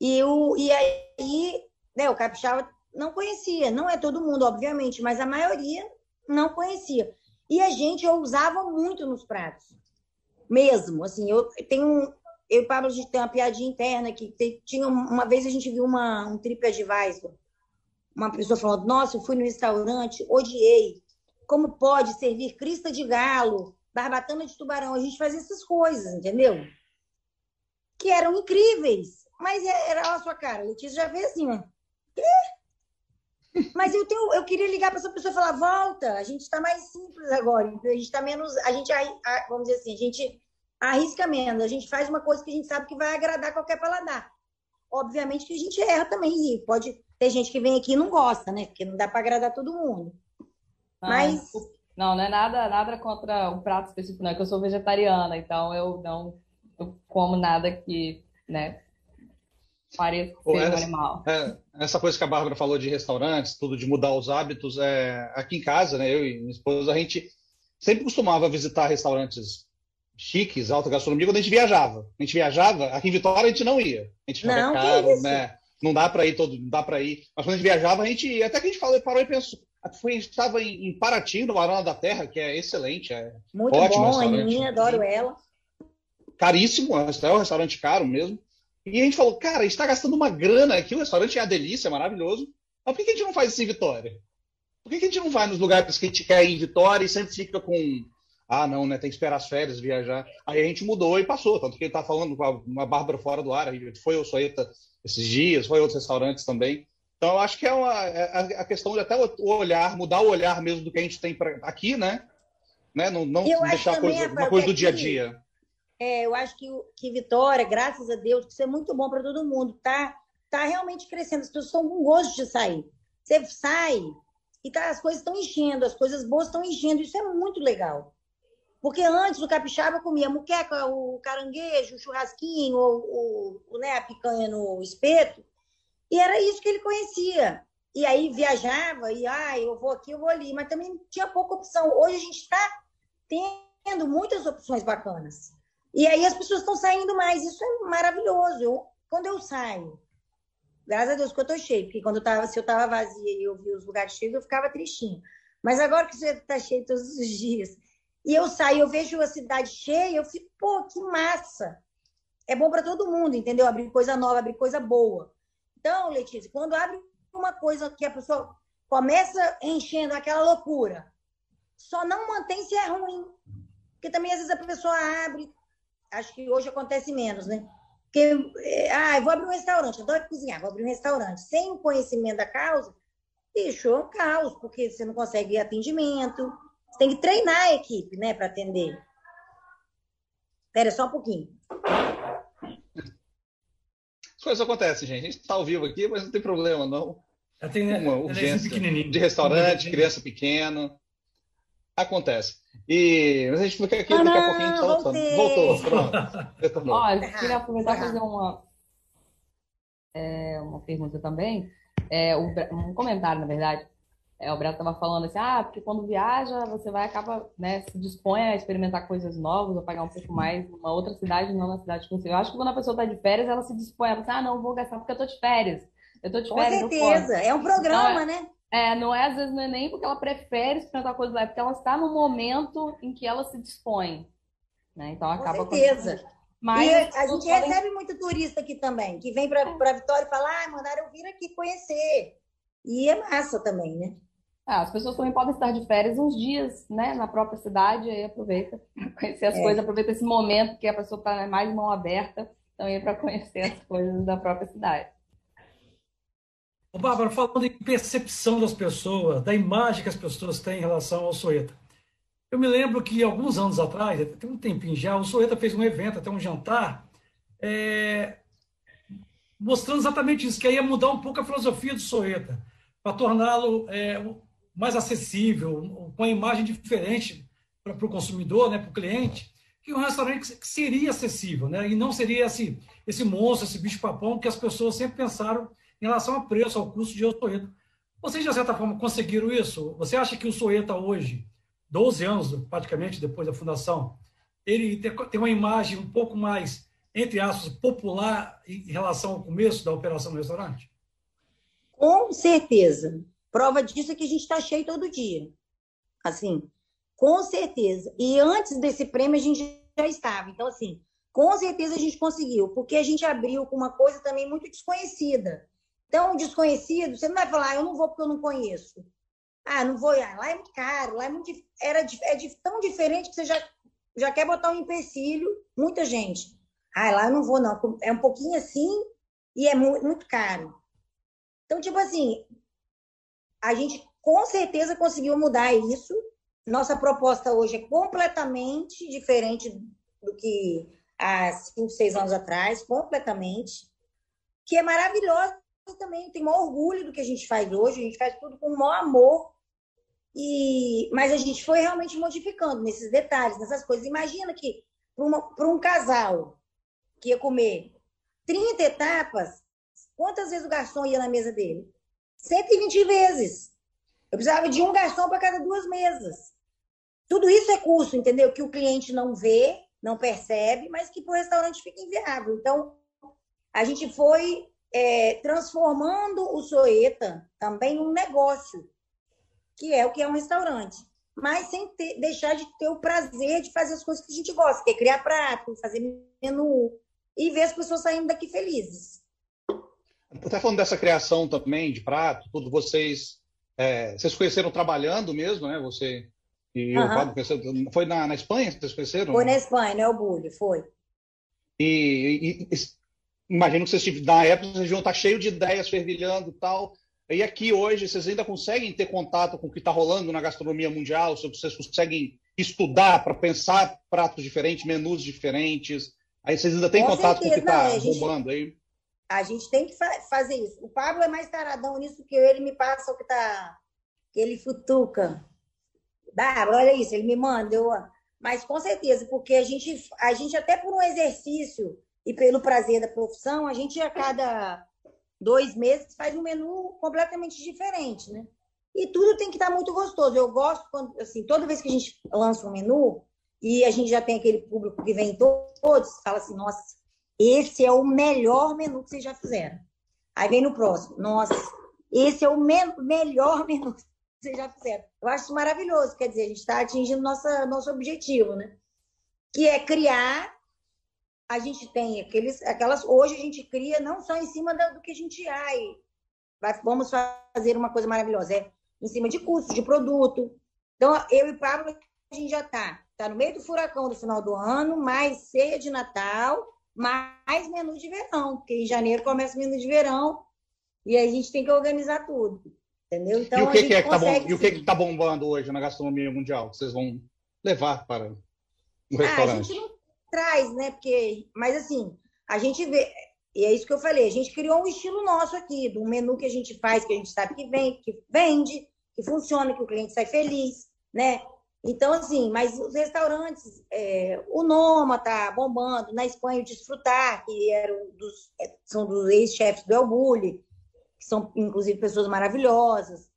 E, o, e aí, né, o capixaba não conhecia, não é todo mundo, obviamente, mas a maioria não conhecia. E a gente usava muito nos pratos, mesmo. Assim, eu tenho eu e o Pablo, a gente tem uma piadinha interna que tinha uma vez a gente viu uma, um TripAdvisor, uma pessoa falando, nossa, eu fui no restaurante, odiei. Como pode servir crista de galo, barbatana de tubarão? A gente fazia essas coisas, entendeu? Que eram incríveis. Mas é, era a sua cara. Letícia já fez assim, ó. Quê? Mas eu tenho, eu queria ligar para essa pessoa e falar, volta, a gente está mais simples agora, a gente está menos, a gente, vamos dizer assim, a gente arrisca menos, a gente faz uma coisa que a gente sabe que vai agradar qualquer paladar. Obviamente que a gente erra também, e pode ter gente que vem aqui e não gosta, né? Porque não dá para agradar todo mundo. Ah, Mas. Não, não é nada, nada contra o prato específico, não. É que eu sou vegetariana, então eu não eu como nada que, né, pareça ser essa, um animal. É, essa coisa que a Bárbara falou de restaurantes, tudo de mudar os hábitos, é, aqui em casa, né, eu e minha esposa, a gente sempre costumava visitar restaurantes chiques, alta gastronomia, quando a gente viajava. A gente viajava, aqui em Vitória a gente não ia. A gente não, caro, né? Não dá para ir todo, não dá para ir. Mas quando a gente viajava, a gente ia. Até que a gente falou, parou e pensou. Foi, a gente estava em, em Paraty, no Arana da Terra, que é excelente. É Muito ótimo bom, a Aninha, adoro ela. Caríssimo, é um restaurante caro mesmo. E a gente falou, cara, a gente está gastando uma grana aqui, o restaurante é a delícia, é maravilhoso. Mas por que a gente não faz isso em Vitória? Por que a gente não vai nos lugares que a gente quer ir em Vitória e sempre fica com ah, não, né? Tem que esperar as férias, viajar. Aí a gente mudou e passou. Tanto que ele tá falando com uma Bárbara fora do ar. A gente foi o Soeta esses dias, foi outros restaurantes também. Então, eu acho que é uma, é a questão de até o olhar, mudar o olhar mesmo do que a gente tem pra, aqui, né? né? Não, não deixar coisa, uma coisa do dia a dia. É, eu acho que, que Vitória, graças a Deus, isso é muito bom para todo mundo. Tá, tá realmente crescendo. As pessoas estão com gosto de sair. Você sai e tá, as coisas estão enchendo, as coisas boas estão enchendo. Isso é muito legal. Porque antes o capixaba comia muqueca, o caranguejo, o churrasquinho, ou, ou né, a picanha no espeto, e era isso que ele conhecia. E aí viajava, e ah, eu vou aqui, eu vou ali, mas também tinha pouca opção. Hoje a gente está tendo muitas opções bacanas. E aí as pessoas estão saindo mais, isso é maravilhoso. Eu, quando eu saio, graças a Deus que eu estou cheio, porque quando eu tava, se eu estava vazia e eu via os lugares cheios, eu ficava tristinho. Mas agora que você está cheio todos os dias, e eu saio, eu vejo a cidade cheia, eu fico, pô, que massa. É bom para todo mundo, entendeu? Abrir coisa nova, abrir coisa boa. Então, Letícia, quando abre uma coisa que a pessoa começa enchendo aquela loucura, só não mantém se é ruim. Porque também, às vezes, a pessoa abre, acho que hoje acontece menos, né? Porque, é, ah, eu vou abrir um restaurante, eu adoro cozinhar, vou abrir um restaurante. Sem o conhecimento da causa, bicho, é um caos, porque você não consegue atendimento, você tem que treinar a equipe, né, para atender. Espera só um pouquinho. As coisas acontecem, gente. A gente está ao vivo aqui, mas não tem problema, não. Já tem uma urgência de restaurante, criança pequena. Acontece. E mas a gente fica aqui ah, daqui a pouquinho a gente tá voltando. Voltou, pronto. Eu queria aproveitar e fazer uma, é, uma pergunta também. É, um comentário, na verdade. É, o Breno estava falando assim, ah, porque quando viaja, você vai acaba, né, se dispõe a experimentar coisas novas, a pagar um pouco mais numa outra cidade, não na cidade que você. Eu acho que quando a pessoa está de férias, ela se dispõe, ela fala assim, ah, não, vou gastar porque eu estou de férias. Eu estou de férias. Com certeza, é um programa, é, né? É, não é às vezes não é nem porque ela prefere experimentar coisas lá, é porque ela está no momento em que ela se dispõe. Né? Então acaba com certeza. Com... Mas e a gente podem... recebe muito turista aqui também, que vem para. Vitória e fala, ah, mandaram vir aqui conhecer. E é massa também, né? Ah, as pessoas também podem estar de férias uns dias, né, na própria cidade, aí aproveita para conhecer as é. coisas, aproveita esse momento que a pessoa está mais mão aberta, também para conhecer as coisas da própria cidade. Ô, Bárbara, falando em percepção das pessoas, da imagem que as pessoas têm em relação ao Soeta, Eu me lembro que alguns anos atrás, tem um tempinho já, o Soeta fez um evento, até um jantar, é, mostrando exatamente isso, que ia mudar um pouco a filosofia do Soeta, para torná-lo é, mais acessível, com a imagem diferente para o consumidor, né, para o cliente, que um restaurante que seria acessível, né, e não seria esse, esse monstro, esse bicho-papão que as pessoas sempre pensaram em relação ao preço, ao custo de Soeta. Vocês, de certa forma, conseguiram isso? Você acha que o Soeta hoje, 12 anos praticamente depois da fundação, ele tem uma imagem um pouco mais entre aspas, popular em relação ao começo da operação do restaurante? Com certeza. Prova disso é que a gente está cheio todo dia. Assim, com certeza. E antes desse prêmio a gente já estava. Então, assim, com certeza a gente conseguiu, porque a gente abriu com uma coisa também muito desconhecida. Então, desconhecido, você não vai falar, ah, eu não vou porque eu não conheço. Ah, não vou, ah, lá é muito caro, lá é muito. Era, é tão diferente que você já, já quer botar um empecilho, muita gente. Ah, lá eu não vou, não. É um pouquinho assim e é muito, muito caro. Então, tipo assim, a gente com certeza conseguiu mudar isso. Nossa proposta hoje é completamente diferente do que há cinco, seis anos atrás, completamente. Que é maravilhosa também, tem maior orgulho do que a gente faz hoje, a gente faz tudo com o maior amor. E, mas a gente foi realmente modificando nesses detalhes, nessas coisas. Imagina que para um casal que ia comer 30 etapas, quantas vezes o garçom ia na mesa dele? 120 vezes. Eu precisava de um garçom para cada duas mesas. Tudo isso é custo, entendeu? Que o cliente não vê, não percebe, mas que para o restaurante fica inviável. Então, a gente foi é, transformando o Soeta também num negócio, que é o que é um restaurante. Mas sem ter, deixar de ter o prazer de fazer as coisas que a gente gosta, que é criar prato, fazer menu, e ver as pessoas saindo daqui felizes. Até falando dessa criação também de prato, tudo, vocês é, vocês conheceram trabalhando mesmo, né? Você e uhum. o Fábio conheceram, foi na, na Espanha que vocês conheceram? Foi na Espanha, né? O Bully, foi. E, e, e, imagino que vocês na época vocês deviam estar cheio de ideias fervilhando e tal. E aqui hoje vocês ainda conseguem ter contato com o que está rolando na gastronomia mundial? Vocês conseguem estudar para pensar pratos diferentes, menus diferentes? Aí vocês ainda têm com contato certeza. com o que está bombando aí? A gente tem que fa fazer isso. O Pablo é mais taradão nisso que eu, ele me passa o que tá. que ele futuca. Dá, olha isso, ele me manda. Eu... Mas com certeza, porque a gente, a gente, até por um exercício e pelo prazer da profissão, a gente a cada dois meses faz um menu completamente diferente, né? E tudo tem que estar muito gostoso. Eu gosto quando, assim, toda vez que a gente lança um menu, e a gente já tem aquele público que vem todos, fala assim, nossa, esse é o melhor menu que vocês já fizeram. Aí vem no próximo, nossa, esse é o me melhor menu que vocês já fizeram. Eu acho isso maravilhoso, quer dizer, a gente está atingindo nossa, nosso objetivo, né? Que é criar, a gente tem aqueles, aquelas, hoje a gente cria não só em cima do que a gente ai, vai, vamos fazer uma coisa maravilhosa, é em cima de custo, de produto. Então, eu e Pablo, a gente já está Está no meio do furacão do final do ano, mais ceia de Natal, mais menu de verão, porque em janeiro começa o menu de verão e a gente tem que organizar tudo. Entendeu? Então, e o que, que é que tá bom, e o que está bombando hoje na gastronomia mundial? Que vocês vão levar para o restaurante? Ah, a gente não traz, né? Porque, mas assim, a gente vê, e é isso que eu falei, a gente criou um estilo nosso aqui, do menu que a gente faz, que a gente sabe que vem, que vende, que funciona, que o cliente sai feliz, né? Então, assim, mas os restaurantes, é, o Noma tá bombando, na Espanha o Desfrutar, que eram dos, é, são dos ex-chefes do El Bulli, que são, inclusive, pessoas maravilhosas.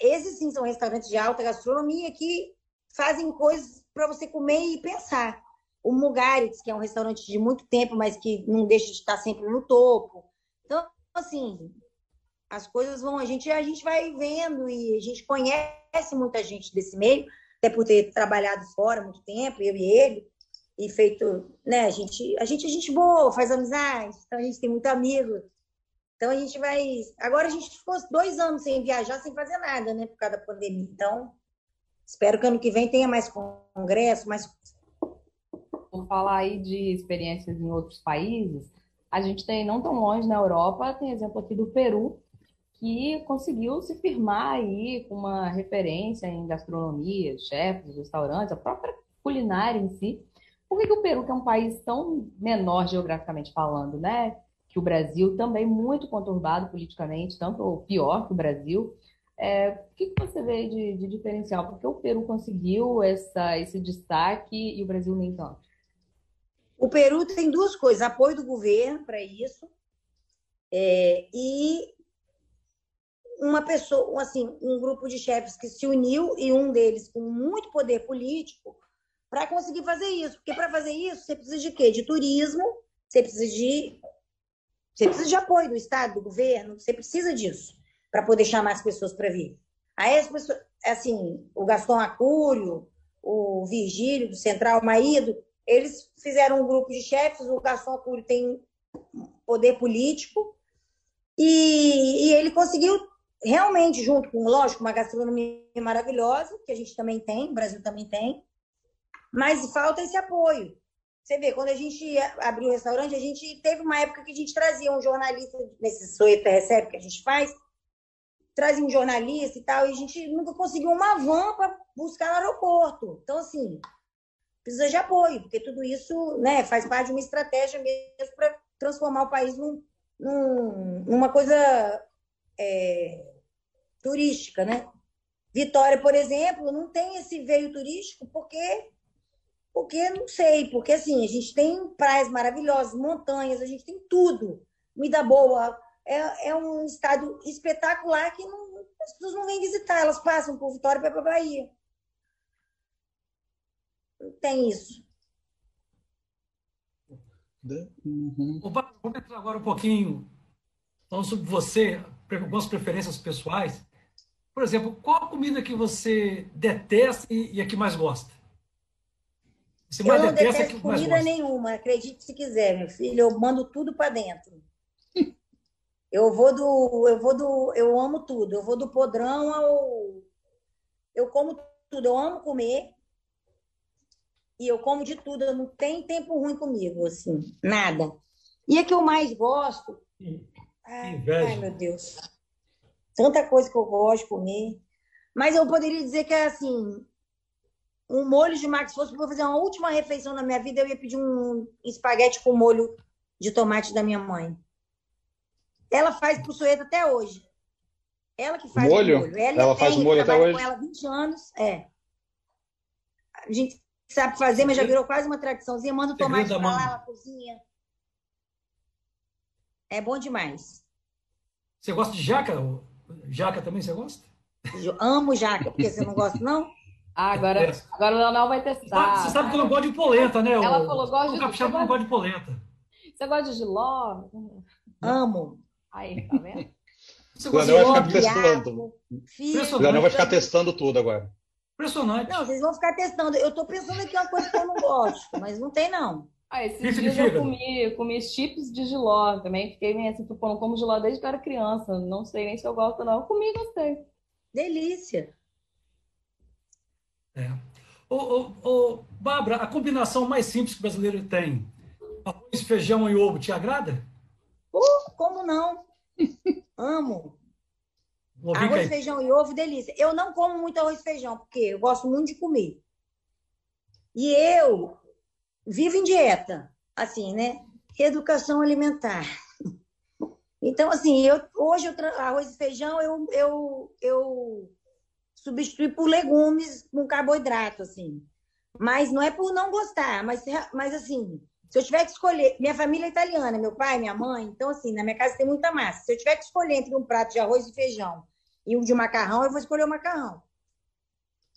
Esses, sim, são restaurantes de alta gastronomia que fazem coisas para você comer e pensar. O Mugaritz, que é um restaurante de muito tempo, mas que não deixa de estar sempre no topo. Então, assim, as coisas vão... A gente, a gente vai vendo e a gente conhece muita gente desse meio, até por ter trabalhado fora muito tempo, eu e ele, e feito, né, a gente, a gente é gente boa, faz amizade, então a gente tem muito amigo. Então a gente vai. Agora a gente ficou dois anos sem viajar, sem fazer nada, né, por causa da pandemia. Então, espero que ano que vem tenha mais congresso, mais. Por falar aí de experiências em outros países, a gente tem, não tão longe na Europa, tem exemplo aqui do Peru, que conseguiu se firmar aí com uma referência em gastronomia, chefes, restaurantes, a própria culinária em si. Por que, que o Peru, que é um país tão menor geograficamente falando, né? Que o Brasil também muito conturbado politicamente, tanto ou pior que o Brasil. É, o que, que você vê de, de diferencial? Por que o Peru conseguiu essa, esse destaque e o Brasil nem tanto? O Peru tem duas coisas: apoio do governo para isso é, e uma pessoa, assim, um grupo de chefes que se uniu e um deles com muito poder político para conseguir fazer isso. Porque para fazer isso, você precisa de quê? De turismo, você precisa de você precisa de apoio do Estado, do governo, você precisa disso para poder chamar as pessoas para vir. Aí as pessoas, assim, o Gaston Acúrio, o Virgílio do Central Maído, eles fizeram um grupo de chefes, o Gaston Acúrio tem poder político, e, e ele conseguiu realmente, junto com, lógico, uma gastronomia maravilhosa, que a gente também tem, o Brasil também tem, mas falta esse apoio. Você vê, quando a gente abriu o restaurante, a gente teve uma época que a gente trazia um jornalista, nesse Soeta Recebe que a gente faz, trazia um jornalista e tal, e a gente nunca conseguiu uma van para buscar no aeroporto. Então, assim, precisa de apoio, porque tudo isso né, faz parte de uma estratégia mesmo para transformar o país num, num, numa coisa é, turística, né? Vitória, por exemplo, não tem esse veio turístico porque porque não sei, porque assim, a gente tem praias maravilhosas, montanhas, a gente tem tudo. Comida boa, é, é um estado espetacular que não, as pessoas não vêm visitar, elas passam por Vitória para a Bahia. Não tem isso. Uhum. Vamos entrar agora um pouquinho falando sobre você, algumas preferências pessoais. Por exemplo, qual a comida que você detesta e, e a que mais gosta? Você mais eu não detesta detesto comida nenhuma, acredite se quiser, meu filho, eu mando tudo para dentro. Eu vou do, eu vou do, eu amo tudo. Eu vou do podrão ao, eu como tudo. Eu amo comer e eu como de tudo. Eu não tem tempo ruim comigo, assim, nada. E a que eu mais gosto, ai, ai meu Deus, tanta coisa que eu gosto de comer. Mas eu poderia dizer que é assim, um molho de tomate. Se fosse para fazer uma última refeição na minha vida, eu ia pedir um espaguete com molho de tomate da minha mãe. Ela faz pro Sueta até hoje. Ela que faz molho? o molho. Ela, ela faz molho até hoje? com ela 20 anos. É. A gente sabe fazer, mas já virou quase uma tradiçãozinha. Manda o tomate para lá, ela cozinha. É bom demais. Você gosta de jaca? Jaca também você gosta? Eu amo jaca, porque você não gosta, não? Ah, agora, agora o Leonel vai testar. Você sabe que eu não gosto de polenta, né? Ela falou, gosta de... O capixaba não gosta de polenta. Você gosta de giló? Amo. Aí, tá vendo? O Leonel vai ficar testando. O Leonel vai ficar testando tudo agora. Impressionante. Não, vocês vão ficar testando. Eu tô pensando aqui uma coisa que eu não gosto, mas não tem, não. Ah, esses dias eu comi, comi chips de giló também. Fiquei meio assim, tipo, como giló desde que eu era criança. Não sei nem se eu gosto não. Eu comi e gostei. Delícia. É. Ô, ô, ô, Bárbara, a combinação mais simples que o brasileiro tem, arroz, feijão e ovo, te agrada? Uh, como não? Amo. Arroz, feijão e ovo, delícia. Eu não como muito arroz e feijão, porque eu gosto muito de comer. E eu vivo em dieta, assim, né? Educação alimentar. Então, assim, eu, hoje eu, arroz e feijão eu, eu, eu substituir por legumes com carboidrato, assim. Mas não é por não gostar, mas, mas assim, se eu tiver que escolher, minha família é italiana, meu pai, minha mãe, então assim, na minha casa tem muita massa. Se eu tiver que escolher entre um prato de arroz e feijão e um de macarrão, eu vou escolher o macarrão.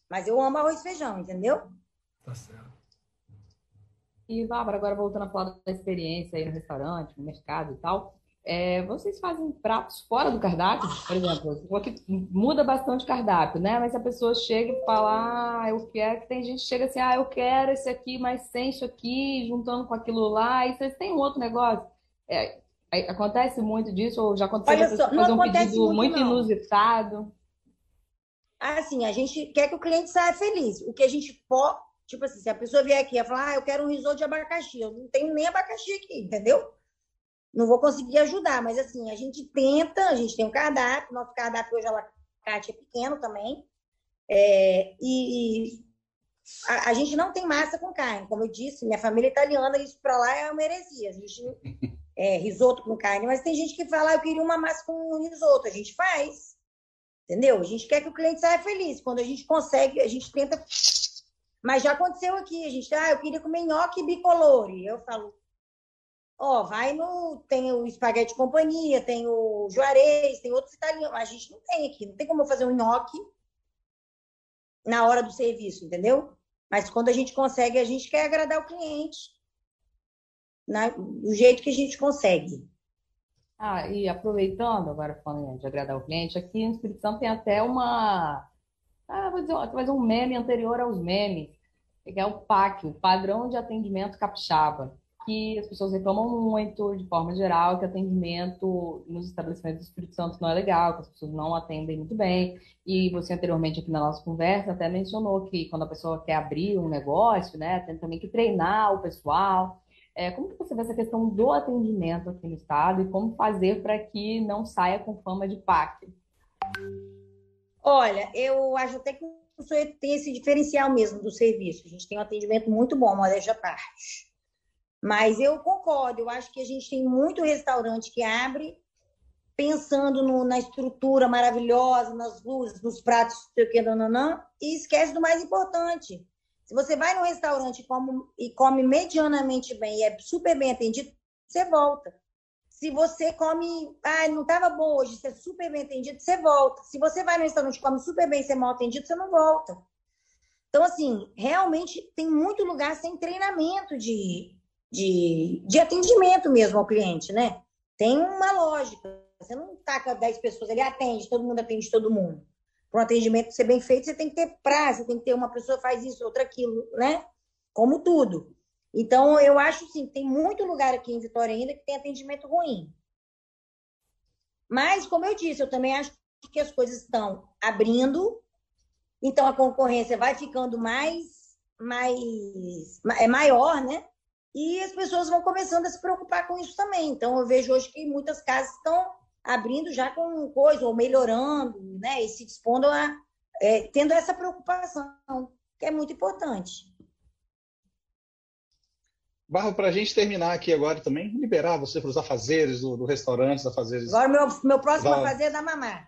Mas eu amo arroz e feijão, entendeu? Tá certo. E, Bárbara, agora voltando a falar da experiência aí no restaurante, no mercado e tal, é, vocês fazem pratos fora do cardápio, por exemplo, muda bastante o cardápio, né? Mas a pessoa chega e fala, ah, eu quero, que tem gente que chega assim, ah, eu quero esse aqui, mas sem isso aqui, juntando com aquilo lá, e vocês têm um outro negócio. É, acontece muito disso, ou já aconteceu Olha só, fazer um pedido muito, muito inusitado? Assim, a gente quer que o cliente saia feliz. O que a gente pode, tipo assim, se a pessoa vier aqui e falar, ah, eu quero um risoto de abacaxi, eu não tenho nem abacaxi aqui, entendeu? Não vou conseguir ajudar, mas assim, a gente tenta, a gente tem um cardápio, nosso cardápio hoje alacate é pequeno também, é, e a, a, gente não tem massa com carne, como eu disse, minha família é italiana, isso para lá é uma heresia, a gente é, risoto com carne, mas tem gente que fala, ah, eu queria uma massa com risoto, a gente faz, entendeu? A gente quer que o cliente saia feliz, quando a gente consegue, a gente tenta mas já aconteceu aqui, a gente, ah, eu queria comer nhoque bicolore. Eu falo, ó, vai no. Tem o espaguete companhia, tem o Juarez, tem outros italianos. A gente não tem aqui, não tem como eu fazer um nhoque na hora do serviço, entendeu? Mas quando a gente consegue, a gente quer agradar o cliente na, do jeito que a gente consegue. Ah, e aproveitando agora falando de agradar o cliente, aqui no Espírito Santo tem até uma ah, vou dizer, fazer um meme anterior aos memes, que é o PAC, o Padrão de Atendimento Capixaba, que as pessoas reclamam muito, de forma geral, que atendimento nos estabelecimentos do Espírito Santo não é legal, que as pessoas não atendem muito bem. E você anteriormente aqui na nossa conversa até mencionou que quando a pessoa quer abrir um negócio, né, tem também que treinar o pessoal. É, como que você vê essa questão do atendimento aqui no estado e como fazer para que não saia com fama de PAC? Olha, eu acho até que o senhor tem esse diferencial mesmo do serviço. A gente tem um atendimento muito bom, modéstia à parte. Mas eu concordo, eu acho que a gente tem muito restaurante que abre pensando no, na estrutura maravilhosa, nas luzes, nos pratos, sei o que, não, e esquece do mais importante. Se você vai num restaurante e come, e come medianamente bem e é super bem atendido, você volta. Se você come, ah, não estava bom hoje, você é super bem atendido, você volta. Se você vai no restaurante e come super bem, você é mal atendido, você não volta. Então, assim, realmente tem muito lugar sem treinamento de, de, de atendimento mesmo ao cliente, né? Tem uma lógica. Você não taca 10 pessoas, ele atende, todo mundo atende todo mundo. Para um atendimento ser bem feito, você tem que ter prazo, você tem que ter uma pessoa faz isso, outra aquilo, né? Como tudo. Então, eu acho sim, tem muito lugar aqui em Vitória ainda que tem atendimento ruim. Mas, como eu disse, eu também acho que as coisas estão abrindo, então a concorrência vai ficando mais, mais é maior, né? E as pessoas vão começando a se preocupar com isso também. Então, eu vejo hoje que muitas casas estão abrindo já com coisa, ou melhorando, né? E se dispondo a. É, tendo essa preocupação, que é muito importante. Barro, para a gente terminar aqui agora também, liberar você para os afazeres do, do restaurante, dos afazeres. Agora, meu, meu próximo da... afazer é da mamá.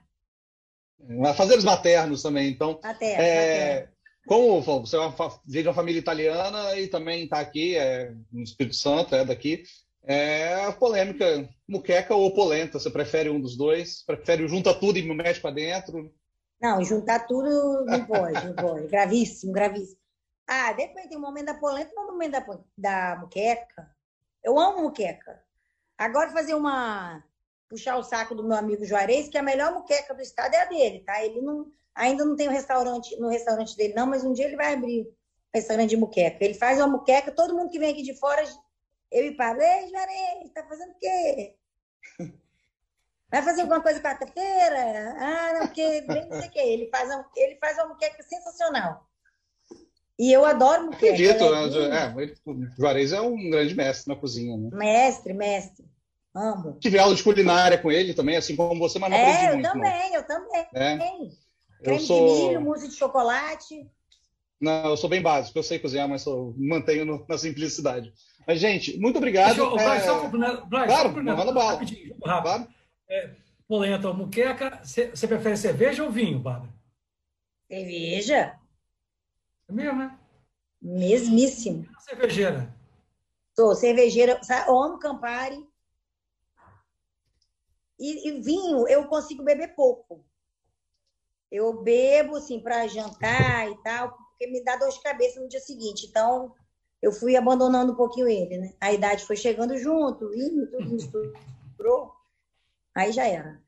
Afazeres maternos também, então. Materno, é... materno. Como você é veio de uma família italiana e também está aqui, é, no Espírito Santo, é daqui, é a polêmica, muqueca ou polenta? Você prefere um dos dois? Prefere junta tudo e mete para dentro? Não, juntar tudo não pode, não pode. Gravíssimo, gravíssimo. Ah, depende, tem um momento da polenta e um momento da, da muqueca. Eu amo muqueca. Agora fazer uma. puxar o saco do meu amigo Juarez, que a melhor muqueca do estado é a dele, tá? Ele não, ainda não tem um restaurante no restaurante dele, não, mas um dia ele vai abrir restaurante de muqueca. Ele faz uma muqueca, todo mundo que vem aqui de fora, eu e Pablo, ei, Juarez, tá fazendo o quê? Vai fazer alguma coisa quarta-feira? Ah, não, porque não sei o quê. Ele faz, ele faz uma muqueca sensacional. E eu adoro muqueca. Acredito, né? é, o Juarez é um grande mestre na cozinha. Né? Mestre, mestre. Amo. Tive aula de culinária com ele também, assim como você, mas não é, aprendi eu muito. Também, não. Eu também, eu também. Creme eu sou... de milho, mousse de chocolate. Não, eu sou bem básico, eu sei cozinhar, mas sou, mantenho no, na simplicidade. Mas, gente, muito obrigado. Deixa eu, é... Braz, só, Braz, claro, só manda bala. Rapidinho, rápido. Claro. É, polenta ou muqueca, você prefere cerveja ou vinho, Bárbara? Cerveja. É mesmo, né? Mesmíssimo. Cervejeira. Sou cervejeira, eu amo Campari. E, e, vinho eu consigo beber pouco. Eu bebo, assim, para jantar e tal, porque me dá dor de cabeça no dia seguinte. Então, eu fui abandonando um pouquinho ele, né? A idade foi chegando junto, vinho, tudo misturou. Aí já era.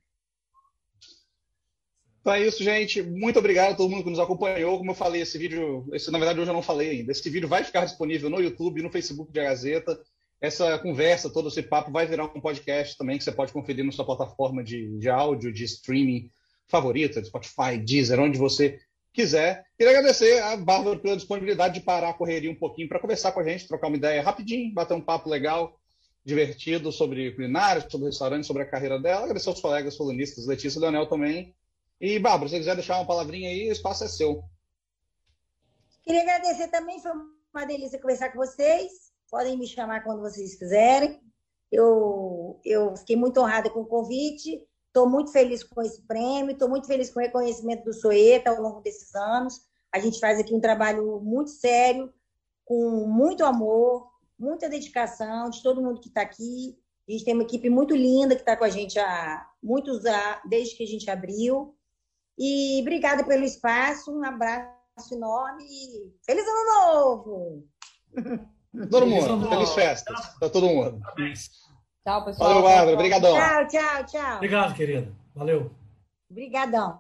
Então é isso, gente. Muito obrigado a todo mundo que nos acompanhou. Como eu falei, esse vídeo, esse, na verdade, hoje eu não falei ainda. Esse vídeo vai ficar disponível no YouTube, no Facebook de A Gazeta. Essa conversa, todo esse papo vai virar um podcast também que você pode conferir na sua plataforma de, de áudio, de streaming favorita, Spotify, Deezer, onde você quiser. Queria agradecer a Bárbara pela disponibilidade de parar a correria um pouquinho para conversar com a gente, trocar uma ideia rapidinho, bater um papo legal. divertido sobre culinária, sobre restaurante, sobre a carreira dela. Agradecer aos colegas colunistas, Letícia e Leonel também. E, Bárbara, se você quiser deixar uma palavrinha aí, o espaço é seu. Queria agradecer também, foi uma delícia conversar com vocês. Podem me chamar quando vocês quiserem. Eu, eu fiquei muito honrada com o convite, estou muito feliz com esse prêmio, estou muito feliz com o reconhecimento do Soeta ao longo desses anos. A gente faz aqui um trabalho muito sério, com muito amor, muita dedicação de todo mundo que está aqui. A gente tem uma equipe muito linda que está com a gente há muitos anos, desde que a gente abriu. E obrigada pelo espaço, um abraço enorme e feliz ano novo! Todo mundo, feliz festas para todo mundo. Tchau, pessoal. Valeu, Bárbara. Obrigadão. Tchau, tchau, tchau. Obrigado, querida. Valeu. Obrigadão.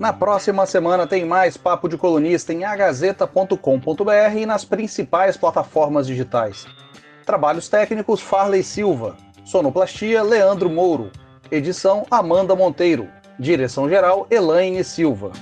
Na próxima semana tem mais Papo de Colunista em agazeta.com.br e nas principais plataformas digitais. Trabalhos técnicos Farley Silva. Sonoplastia Leandro Mouro. Edição Amanda Monteiro. Direção-geral Elaine Silva.